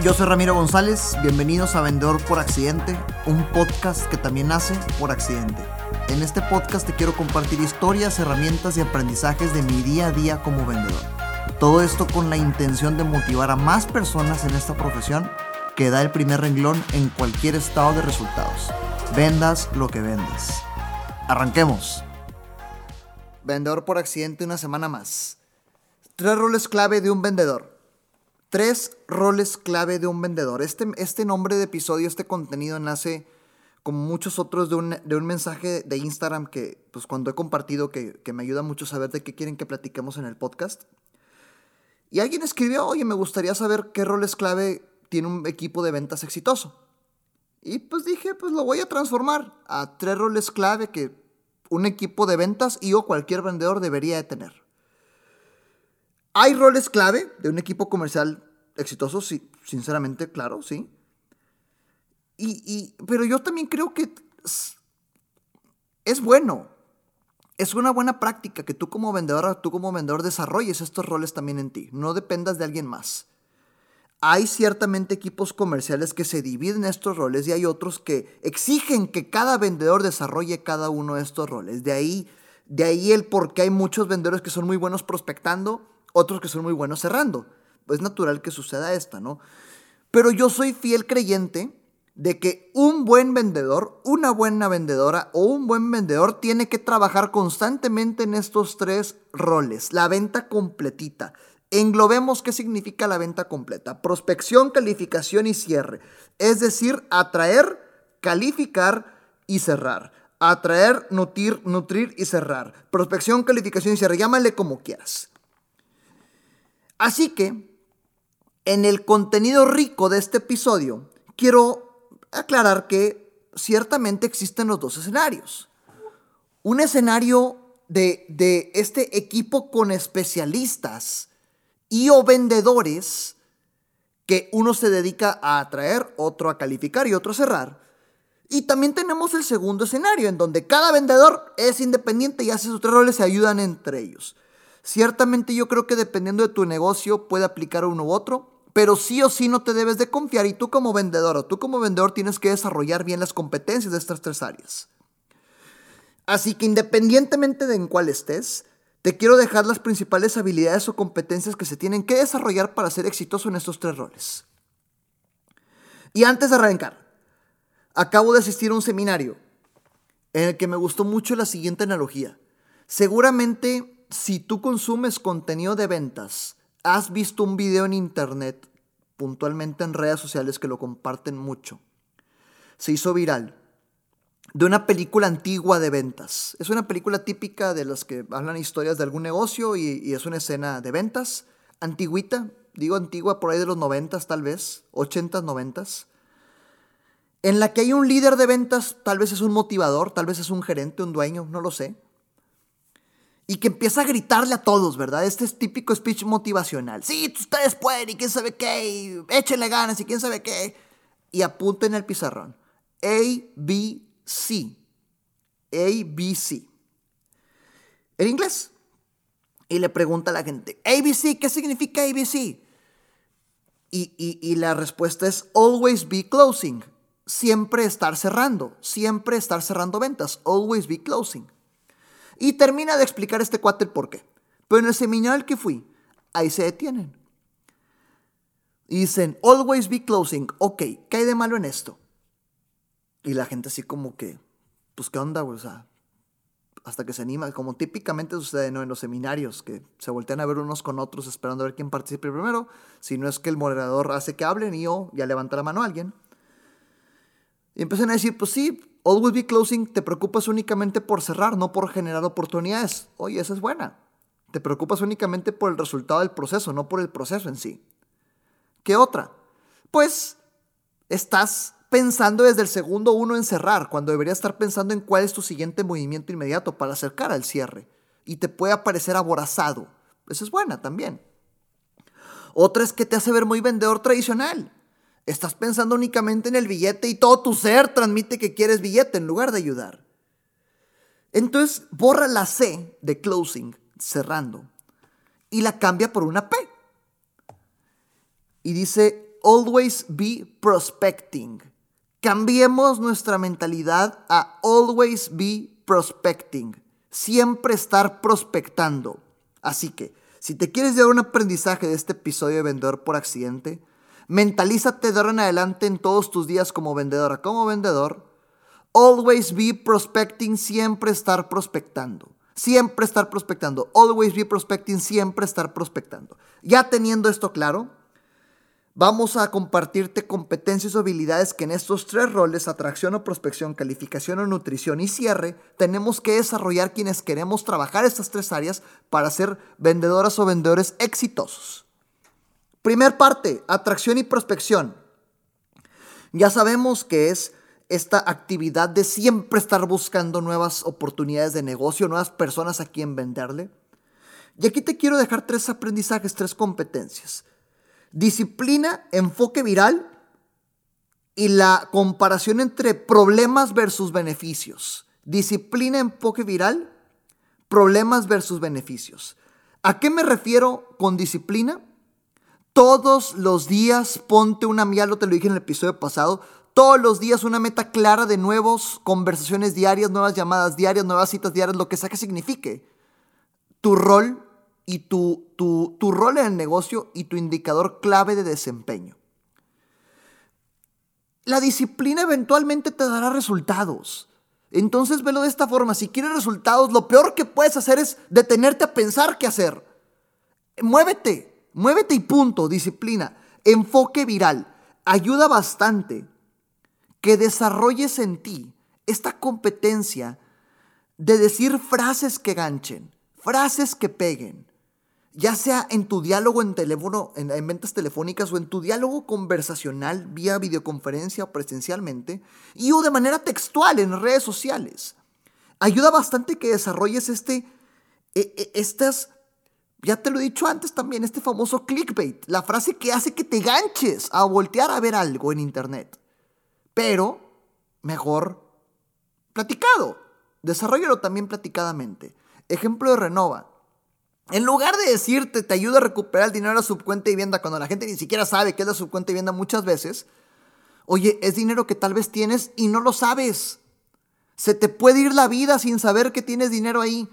Yo soy Ramiro González, bienvenidos a Vendedor por Accidente, un podcast que también nace por accidente. En este podcast te quiero compartir historias, herramientas y aprendizajes de mi día a día como vendedor. Todo esto con la intención de motivar a más personas en esta profesión que da el primer renglón en cualquier estado de resultados. Vendas lo que vendas. Arranquemos. Vendedor por accidente una semana más. Tres roles clave de un vendedor. Tres roles clave de un vendedor. Este, este nombre de episodio, este contenido nace como muchos otros de un, de un mensaje de Instagram que pues cuando he compartido que, que me ayuda mucho saber de qué quieren que platiquemos en el podcast. Y alguien escribió, oye, me gustaría saber qué roles clave tiene un equipo de ventas exitoso. Y pues dije, pues lo voy a transformar a tres roles clave que un equipo de ventas y o cualquier vendedor debería de tener. Hay roles clave de un equipo comercial exitoso, sí, sinceramente, claro, sí. Y, pero yo también creo que es, bueno, es una buena práctica que tú como vendedor, tú como vendedor desarrolles estos roles también en ti, no dependas de alguien más. Hay ciertamente equipos comerciales que se dividen estos roles y hay otros que exigen que cada vendedor desarrolle cada uno de estos roles. De ahí, de ahí el por qué hay muchos vendedores que son muy buenos prospectando otros que son muy buenos cerrando. Es natural que suceda esta, ¿no? Pero yo soy fiel creyente de que un buen vendedor, una buena vendedora o un buen vendedor tiene que trabajar constantemente en estos tres roles. La venta completita. Englobemos qué significa la venta completa. Prospección, calificación y cierre. Es decir, atraer, calificar y cerrar. Atraer, nutrir, nutrir y cerrar. Prospección, calificación y cierre. Llámale como quieras. Así que, en el contenido rico de este episodio, quiero aclarar que ciertamente existen los dos escenarios. Un escenario de, este equipo con especialistas y o vendedores que uno se dedica a atraer, otro a calificar y otro a cerrar. Y también tenemos el segundo escenario, en donde cada vendedor es independiente y hace sus tres roles y ayudan entre ellos. Ciertamente yo creo que dependiendo de tu negocio puede aplicar uno u otro, pero sí o sí no te debes de confiar y tú como vendedor o tú como vendedor tienes que desarrollar bien las competencias de estas tres áreas. Así que independientemente de en cuál estés, te quiero dejar las principales habilidades o competencias que se tienen que desarrollar para ser exitoso en estos tres roles. Y antes de arrancar, acabo de asistir a un seminario en el que me gustó mucho la siguiente analogía. Seguramente si tú consumes contenido de ventas, has visto un video en internet, puntualmente en redes sociales que lo comparten mucho. Se hizo viral de una película antigua de ventas. Es una película típica de las que hablan historias de algún negocio y, es una escena de ventas, antiguita, digo antigua por ahí de los noventas tal vez, ochentas, noventas, en la que hay un líder de ventas, tal vez es un motivador, tal vez es un gerente, un dueño, no lo sé, y que empieza a gritarle a todos, ¿verdad? Este es típico speech motivacional. Sí, ustedes pueden y quién sabe qué, échenle ganas y quién sabe qué. Y apunta en el pizarrón. A, B, C. A, B, C. En inglés. Y le pregunta a la gente, ABC, ¿qué significa ABC? Y, y, y la respuesta es always be closing. Siempre estar cerrando. Siempre estar cerrando ventas. Always be closing. Y termina de explicar este cuate el por qué. Pero en el seminario al que fui, ahí se detienen. Y dicen, always be closing. Ok, ¿qué hay de malo en esto? Y la gente así como que, pues qué onda, O sea, hasta que se anima, como típicamente sucede ¿no? en los seminarios, que se voltean a ver unos con otros esperando a ver quién participe primero. Si no es que el moderador hace que hablen y yo ya levanta la mano a alguien. Y empiezan a decir, pues sí, Always be closing, te preocupas únicamente por cerrar, no por generar oportunidades. Oye, esa es buena. Te preocupas únicamente por el resultado del proceso, no por el proceso en sí. ¿Qué otra? Pues estás pensando desde el segundo uno en cerrar, cuando deberías estar pensando en cuál es tu siguiente movimiento inmediato para acercar al cierre. Y te puede aparecer aborazado. Esa es buena también. Otra es que te hace ver muy vendedor tradicional. Estás pensando únicamente en el billete y todo tu ser transmite que quieres billete en lugar de ayudar. Entonces borra la C de closing, cerrando, y la cambia por una P. Y dice, always be prospecting. Cambiemos nuestra mentalidad a always be prospecting. Siempre estar prospectando. Así que, si te quieres llevar un aprendizaje de este episodio de Vendedor por Accidente, mentalízate de ahora en adelante en todos tus días como vendedora, como vendedor. Always be prospecting, siempre estar prospectando. Siempre estar prospectando. Always be prospecting, siempre estar prospectando. Ya teniendo esto claro, Vamos a compartirte competencias o habilidades que en estos tres roles, atracción o prospección, calificación o nutrición y cierre, tenemos que desarrollar quienes queremos trabajar estas tres áreas para ser vendedoras o vendedores exitosos. Primer parte, atracción y prospección. Ya sabemos que es esta actividad de siempre estar buscando nuevas oportunidades de negocio, nuevas personas a quien venderle. Y aquí te quiero dejar tres aprendizajes, tres competencias. Disciplina, enfoque viral y la comparación entre problemas versus beneficios. Disciplina, enfoque viral, problemas versus beneficios. ¿A qué me refiero con disciplina? Todos los días ponte una, ya lo te lo dije en el episodio pasado, todos los días una meta clara de nuevos conversaciones diarias, nuevas llamadas diarias, nuevas citas diarias, lo que sea que signifique. Tu rol y tu, tu, tu rol en el negocio y tu indicador clave de desempeño. La disciplina eventualmente te dará resultados. Entonces velo de esta forma. Si quieres resultados, lo peor que puedes hacer es detenerte a pensar qué hacer. Muévete, muévete y punto. Disciplina. Enfoque viral. Ayuda bastante que desarrolles en ti esta competencia de decir frases que ganchen, frases que peguen, ya sea en tu diálogo en teléfono, en, ventas telefónicas o en tu diálogo conversacional vía videoconferencia o presencialmente, y o de manera textual en redes sociales. Ayuda bastante que desarrolles este, e, e, estas, ya te lo he dicho antes también, este famoso clickbait, la frase que hace que te ganches a voltear a ver algo en internet. Pero, mejor platicado. Desarrollalo también platicadamente. Ejemplo de Renova. En lugar de decirte te ayuda a recuperar el dinero de la subcuenta de vivienda cuando la gente ni siquiera sabe qué es la subcuenta de vivienda muchas veces, oye, es dinero que tal vez tienes y no lo sabes. Se te puede ir la vida sin saber que tienes dinero ahí.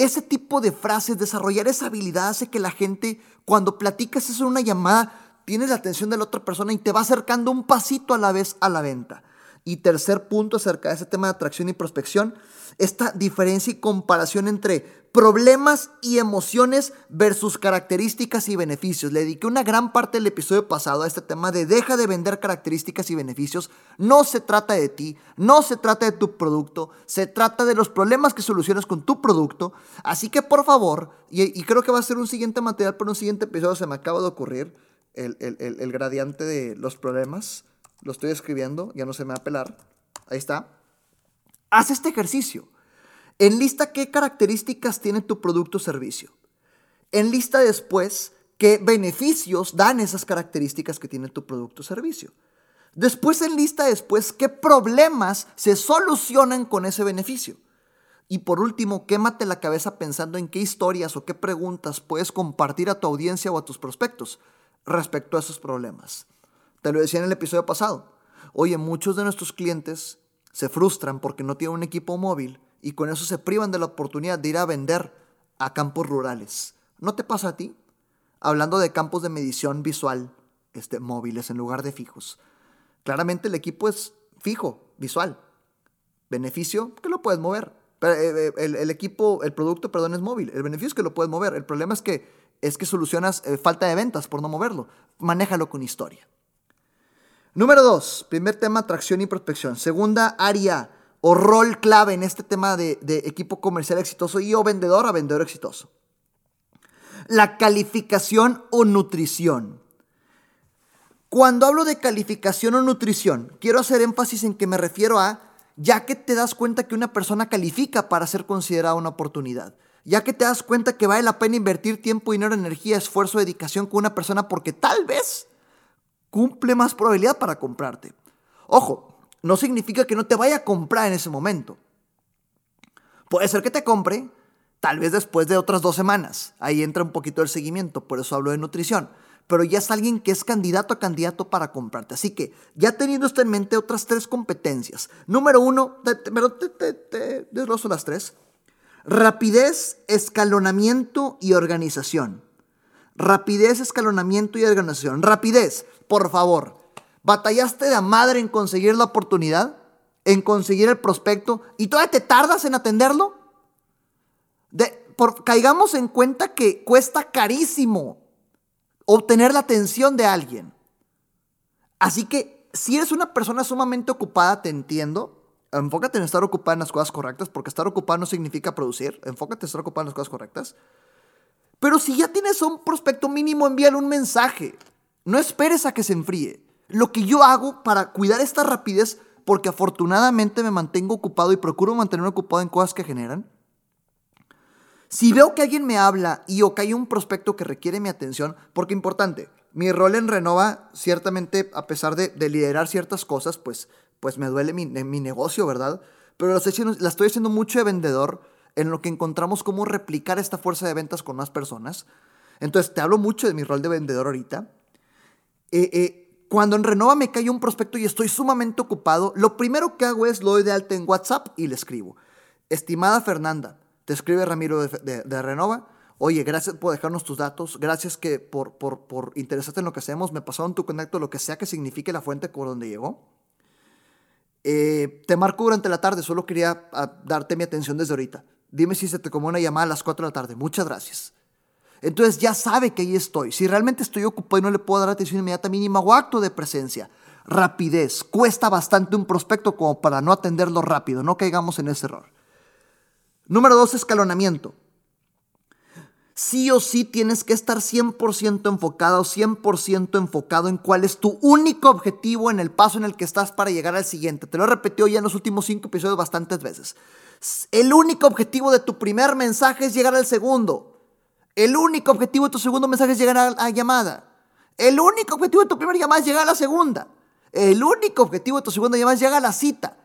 Ese tipo de frases, desarrollar esa habilidad hace que la gente, cuando platicas eso en una llamada, tienes la atención de la otra persona y te va acercando un pasito a la vez a la venta. Y tercer punto acerca de ese tema de atracción y prospección, esta diferencia y comparación entre problemas y emociones versus características y beneficios. Le dediqué una gran parte del episodio pasado a este tema de deja de vender características y beneficios. No se trata de ti, no se trata de tu producto, se trata de los problemas que solucionas con tu producto. Así que por favor, y, creo que va a ser un siguiente material para un siguiente episodio, se me acaba de ocurrir el, el gradiente de los problemas. Lo estoy escribiendo, ya no se me va a pelar. Ahí está. Haz este ejercicio. Enlista qué características tiene tu producto o servicio. Enlista después qué beneficios dan esas características que tiene tu producto o servicio. Después enlista después qué problemas se solucionan con ese beneficio. Y por último, quémate la cabeza pensando en qué historias o qué preguntas puedes compartir a tu audiencia o a tus prospectos respecto a esos problemas. Te lo decía en el episodio pasado. Oye, muchos de nuestros clientes se frustran porque no tienen un equipo móvil y con eso se privan de la oportunidad de ir a vender a campos rurales. ¿No te pasa a ti? Hablando de campos de medición visual, este, móviles en lugar de fijos. Claramente el equipo es fijo, visual. Beneficio, que lo puedes mover. Eh, eh, el, equipo, el producto, perdón, es móvil. El beneficio es que lo puedes mover. El problema es que, es que solucionas eh, falta de ventas por no moverlo. Manéjalo con historia. Número dos, primer tema, atracción y prospección. Segunda área o rol clave en este tema de, equipo comercial exitoso y o vendedor a vendedor exitoso. La calificación o nutrición. Cuando hablo de calificación o nutrición, quiero hacer énfasis en que me refiero a ya que te das cuenta que una persona califica para ser considerada una oportunidad, ya que te das cuenta que vale la pena invertir tiempo, dinero, energía, esfuerzo, dedicación con una persona porque tal vez cumple más probabilidad para comprarte. Ojo, no significa que no te vaya a comprar en ese momento. Puede ser que te compre, tal vez después de otras dos semanas. Ahí entra un poquito el seguimiento, por eso hablo de nutrición. pero ya es alguien que es candidato a candidato para comprarte. Así que, ya teniendo esto en mente, otras tres competencias. Número uno, pero te, te, te desgloso las tres. Rapidez, escalonamiento y organización. Rapidez, escalonamiento y organización. Rapidez, por favor. ¿Batallaste de madre en conseguir la oportunidad? ¿En conseguir el prospecto? ¿Y todavía te tardas en atenderlo? por, caigamos en cuenta que cuesta carísimo obtener la atención de alguien. Así que si eres una persona sumamente ocupada, te entiendo. Enfócate en estar ocupada en las cosas correctas, porque estar ocupado no significa producir. Enfócate en estar ocupado en las cosas correctas. Pero si ya tienes un prospecto mínimo, envíale un mensaje. No esperes a que se enfríe. Lo que yo hago para cuidar esta rapidez, porque afortunadamente me mantengo ocupado y procuro mantenerme ocupado en cosas que generan. Si veo que alguien me habla y o que hay un prospecto que requiere mi atención, porque importante, mi rol en Renova, ciertamente, a pesar de, liderar ciertas cosas, pues, pues me duele mi, negocio, ¿verdad? Pero la estoy haciendo mucho de vendedor en lo que encontramos cómo replicar esta fuerza de ventas con más personas. Entonces, te hablo mucho de mi rol de vendedor ahorita. Eh, eh, cuando en Renova me cae un prospecto y estoy sumamente ocupado, lo primero que hago es lo doy de alta en WhatsApp y le escribo. Estimada Fernanda, te escribe Ramiro de, Renova. Oye, gracias por dejarnos tus datos. Gracias que por, por, por interesarte en lo que hacemos. Me pasaron tu contacto, lo que sea que signifique la fuente por donde llegó. Eh, te marco durante la tarde. Solo quería ah, darte mi atención desde ahorita. Dime si se te como una llamada a las 4 de la tarde. Muchas gracias. Entonces ya sabe que ahí estoy. Si realmente estoy ocupado y no le puedo dar atención inmediata mínima o acto de presencia, rapidez. Cuesta bastante un prospecto como para no atenderlo rápido. No caigamos en ese error. Número dos, escalonamiento. Sí o sí tienes que estar 100% enfocado, 100% enfocado en cuál es tu único objetivo en el paso en el que estás para llegar al siguiente. Te lo he repetido ya en los últimos cinco episodios bastantes veces. El único objetivo de tu primer mensaje es llegar al segundo. El único objetivo de tu segundo mensaje es llegar a la llamada. El único objetivo de tu primera llamada es llegar a la segunda. El único objetivo de tu segunda llamada es llegar a la cita.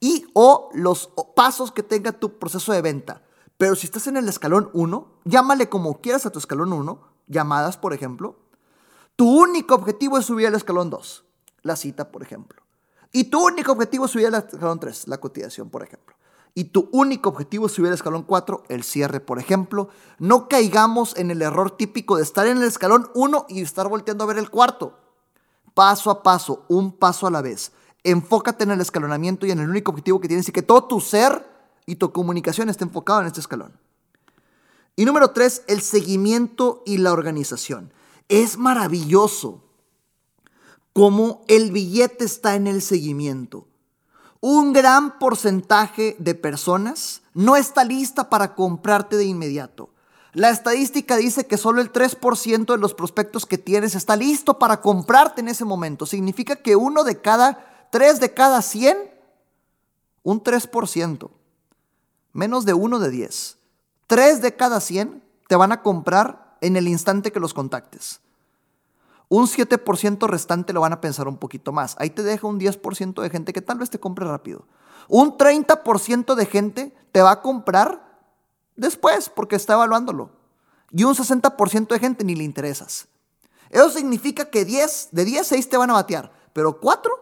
Y o los pasos que tenga tu proceso de venta. Pero si estás en el escalón 1, llámale como quieras a tu escalón 1, llamadas, por ejemplo. Tu único objetivo es subir al escalón 2, la cita, por ejemplo. Y tu único objetivo es subir al escalón 3, la cotización, por ejemplo y tu único objetivo es subir al escalón 4, el cierre, por ejemplo, no caigamos en el error típico de estar en el escalón 1 y estar volteando a ver el cuarto. Paso a paso, un paso a la vez. Enfócate en el escalonamiento y en el único objetivo que tienes y que todo tu ser y tu comunicación esté enfocado en este escalón. Y número 3, el seguimiento y la organización. Es maravilloso cómo el billete está en el seguimiento un gran porcentaje de personas no está lista para comprarte de inmediato. La estadística dice que solo el 3% de los prospectos que tienes está listo para comprarte en ese momento. Significa que uno de cada, tres de cada 100, un 3%, menos de uno de 10. Tres de cada 100 te van a comprar en el instante que los contactes. Un 7% restante lo van a pensar un poquito más. Ahí te deja un 10% de gente que tal vez te compre rápido. Un 30% de gente te va a comprar después porque está evaluándolo. Y un 60% de gente ni le interesas. Eso significa que 10, de 10, 6 te van a batear. Pero 4,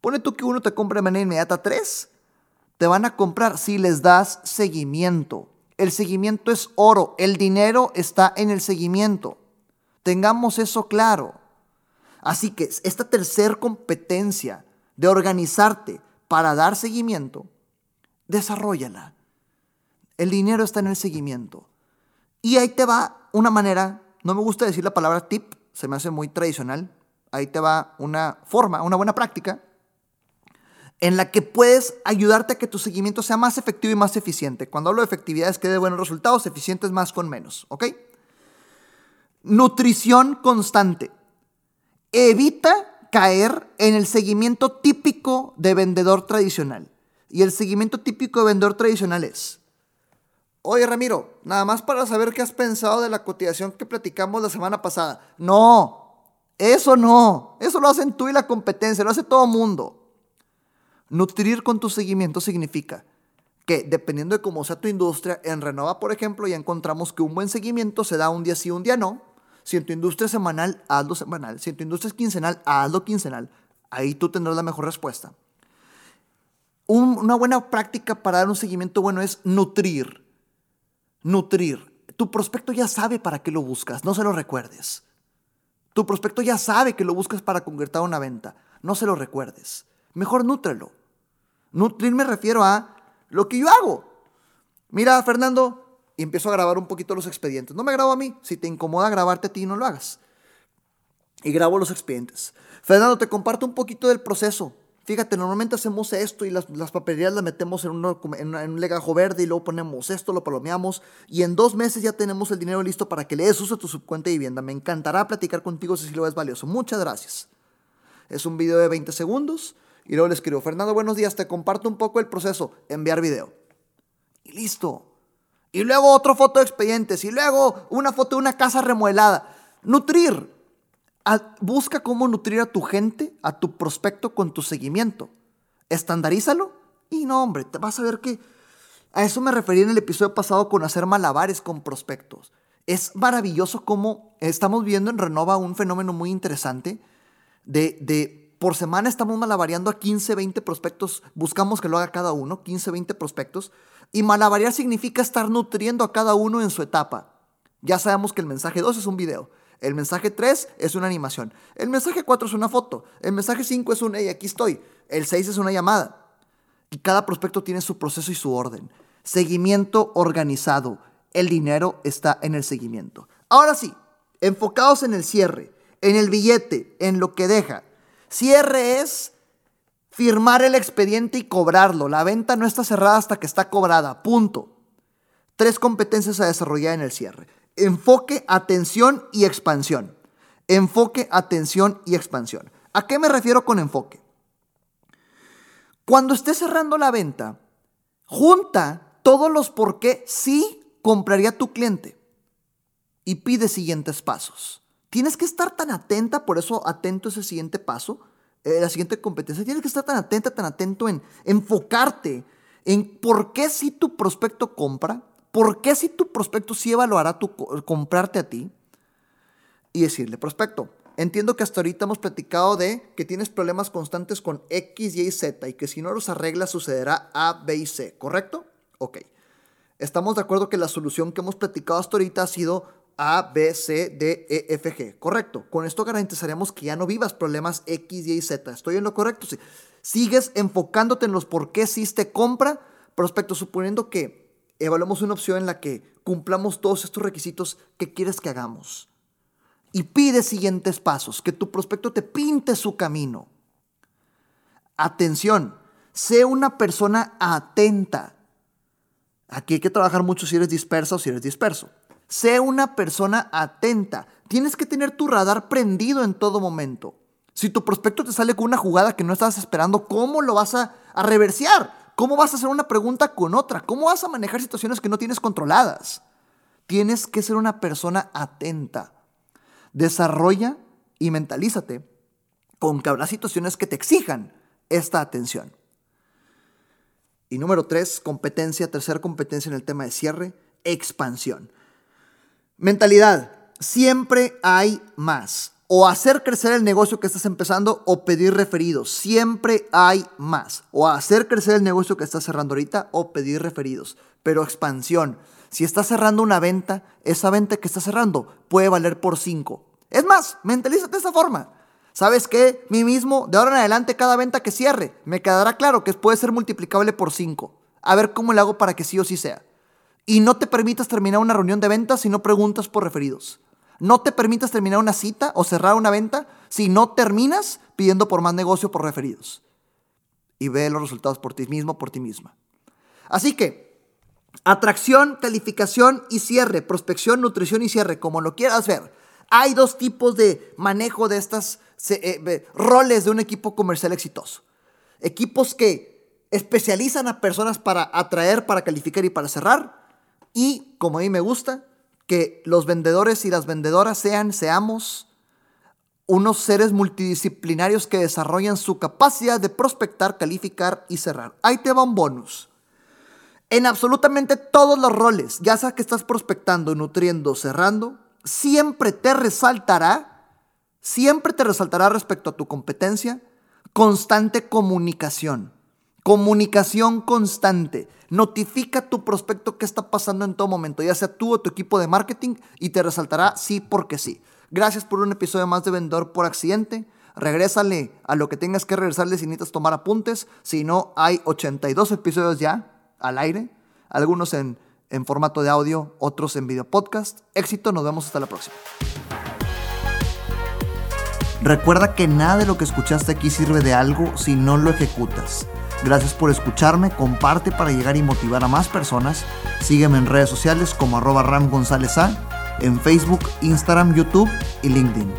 pone tú que uno te compre de manera inmediata, 3 te van a comprar si les das seguimiento. El seguimiento es oro. El dinero está en el seguimiento. Tengamos eso claro. Así que esta tercera competencia de organizarte para dar seguimiento, desarrollala. El dinero está en el seguimiento. Y ahí te va una manera, no me gusta decir la palabra tip, se me hace muy tradicional. Ahí te va una forma, una buena práctica en la que puedes ayudarte a que tu seguimiento sea más efectivo y más eficiente. Cuando hablo de efectividad es que dé buenos resultados, eficientes más con menos, ¿ok? Nutrición constante. Evita caer en el seguimiento típico de vendedor tradicional. Y el seguimiento típico de vendedor tradicional es, oye Ramiro, nada más para saber qué has pensado de la cotización que platicamos la semana pasada. No, eso no, eso lo hacen tú y la competencia, lo hace todo mundo. Nutrir con tu seguimiento significa que dependiendo de cómo sea tu industria, en Renova, por ejemplo, ya encontramos que un buen seguimiento se da un día sí, un día no Si en tu industria es semanal, hazlo semanal. Si en tu industria es quincenal, hazlo quincenal. Ahí tú tendrás la mejor respuesta. una buena práctica para dar un seguimiento bueno es nutrir. Nutrir. Tu prospecto ya sabe para qué lo buscas, no se lo recuerdes. Tu prospecto ya sabe que lo buscas para concretar una venta, no se lo recuerdes. Mejor nútrelo. Nutrir me refiero a lo que yo hago. Mira, Fernando, y empiezo a grabar un poquito los expedientes. No me grabo a mí. Si te incomoda grabarte a ti, no lo hagas. Y grabo los expedientes. Fernando, te comparto un poquito del proceso. Fíjate, normalmente hacemos esto y las, las papelerías las metemos en, en, un legajo verde y luego ponemos esto, lo palomeamos y en dos meses ya tenemos el dinero listo para que le des uso a tu subcuenta de vivienda. Me encantará platicar contigo si lo ves valioso. Muchas gracias. Es un video de 20 segundos y luego le escribo, Fernando, buenos días, te comparto un poco el proceso, enviar video. Y listo. Y luego otra foto de expedientes. Y luego una foto de una casa remodelada. Nutrir. busca cómo nutrir a tu gente, a tu prospecto con tu seguimiento. Estandarízalo. Y no, hombre, te vas a ver que... A eso me referí en el episodio pasado con hacer malabares con prospectos. Es maravilloso cómo estamos viendo en Renova un fenómeno muy interesante de, de por semana estamos malabareando a 15, 20 prospectos, buscamos que lo haga cada uno, 15, 20 prospectos, y malabarear significa estar nutriendo a cada uno en su etapa. Ya sabemos que el mensaje 2 es un video. El mensaje 3 es una animación. El mensaje 4 es una foto. El mensaje 5 es un, hey, aquí estoy. El 6 es una llamada. Y cada prospecto tiene su proceso y su orden. Seguimiento organizado. El dinero está en el seguimiento. Ahora sí, enfocados en el cierre, en el billete, en lo que deja. Cierre es firmar el expediente y cobrarlo. La venta no está cerrada hasta que está cobrada. Punto. Tres competencias a desarrollar en el cierre. Enfoque, atención y expansión. Enfoque, atención y expansión. ¿A qué me refiero con enfoque? Cuando estés cerrando la venta, junta todos los por qué sí compraría tu cliente y pide siguientes pasos. Tienes que estar tan atenta, por eso atento a ese siguiente paso, eh, la siguiente competencia, tienes que estar tan atenta, tan atento en enfocarte en por qué si tu prospecto compra, por qué si tu prospecto sí evaluará tu, comprarte a ti y decirle, prospecto, entiendo que hasta ahorita hemos platicado de que tienes problemas constantes con X, Y y Z y que si no los arreglas sucederá A, B y C, ¿correcto? Ok. Estamos de acuerdo que la solución que hemos platicado hasta ahorita ha sido a, B, C, D, E, F, G. Correcto. Con esto garantizaremos que ya no vivas problemas X, Y, Z. ¿Estoy en lo correcto? Sí. Sigues enfocándote en los por qué hiciste compra, prospecto, suponiendo que evaluemos una opción en la que cumplamos todos estos requisitos que quieres que hagamos. Y pide siguientes pasos, que tu prospecto te pinte su camino. Atención, sé una persona atenta. Aquí hay que trabajar mucho si eres disperso o si eres disperso. Sé una persona atenta. Tienes que tener tu radar prendido en todo momento. Si tu prospecto te sale con una jugada que no estabas esperando, ¿cómo lo vas a, a reversear? ¿Cómo vas a hacer una pregunta con otra? ¿Cómo vas a manejar situaciones que no tienes controladas? Tienes que ser una persona atenta. Desarrolla y mentalízate con que habrá situaciones que te exijan esta atención. Y número tres, competencia, tercera competencia en el tema de cierre, expansión. Mentalidad, siempre hay más. O hacer crecer el negocio que estás empezando o pedir referidos. Siempre hay más. O hacer crecer el negocio que estás cerrando ahorita o pedir referidos. Pero expansión. Si estás cerrando una venta, esa venta que estás cerrando puede valer por 5. Es más, mentalízate de esta forma. ¿Sabes qué? Mí mismo, de ahora en adelante, cada venta que cierre, me quedará claro que puede ser multiplicable por 5. A ver cómo le hago para que sí o sí sea. Y no te permitas terminar una reunión de ventas si no preguntas por referidos. No te permitas terminar una cita o cerrar una venta si no terminas pidiendo por más negocio por referidos. Y ve los resultados por ti mismo, por ti misma. Así que, atracción, calificación y cierre, prospección, nutrición y cierre, como lo quieras ver. Hay dos tipos de manejo de estos eh, roles de un equipo comercial exitoso. Equipos que especializan a personas para atraer, para calificar y para cerrar y, como a mí me gusta, que los vendedores y las vendedoras sean, seamos unos seres multidisciplinarios que desarrollan su capacidad de prospectar, calificar y cerrar. Ahí te va un bonus. En absolutamente todos los roles, ya sea que estás prospectando, nutriendo, cerrando, siempre te resaltará, siempre te resaltará respecto a tu competencia, constante comunicación. Comunicación constante. Notifica a tu prospecto qué está pasando en todo momento, ya sea tú o tu equipo de marketing, y te resaltará sí porque sí. Gracias por un episodio más de Vendedor por Accidente. Regrésale a lo que tengas que regresarle si necesitas tomar apuntes. Si no, hay 82 episodios ya al aire. Algunos en, en formato de audio, otros en video podcast. Éxito, nos vemos hasta la próxima. Recuerda que nada de lo que escuchaste aquí sirve de algo si no lo ejecutas. Gracias por escucharme, comparte para llegar y motivar a más personas. Sígueme en redes sociales como arroba Ram González A, en Facebook, Instagram, YouTube y LinkedIn.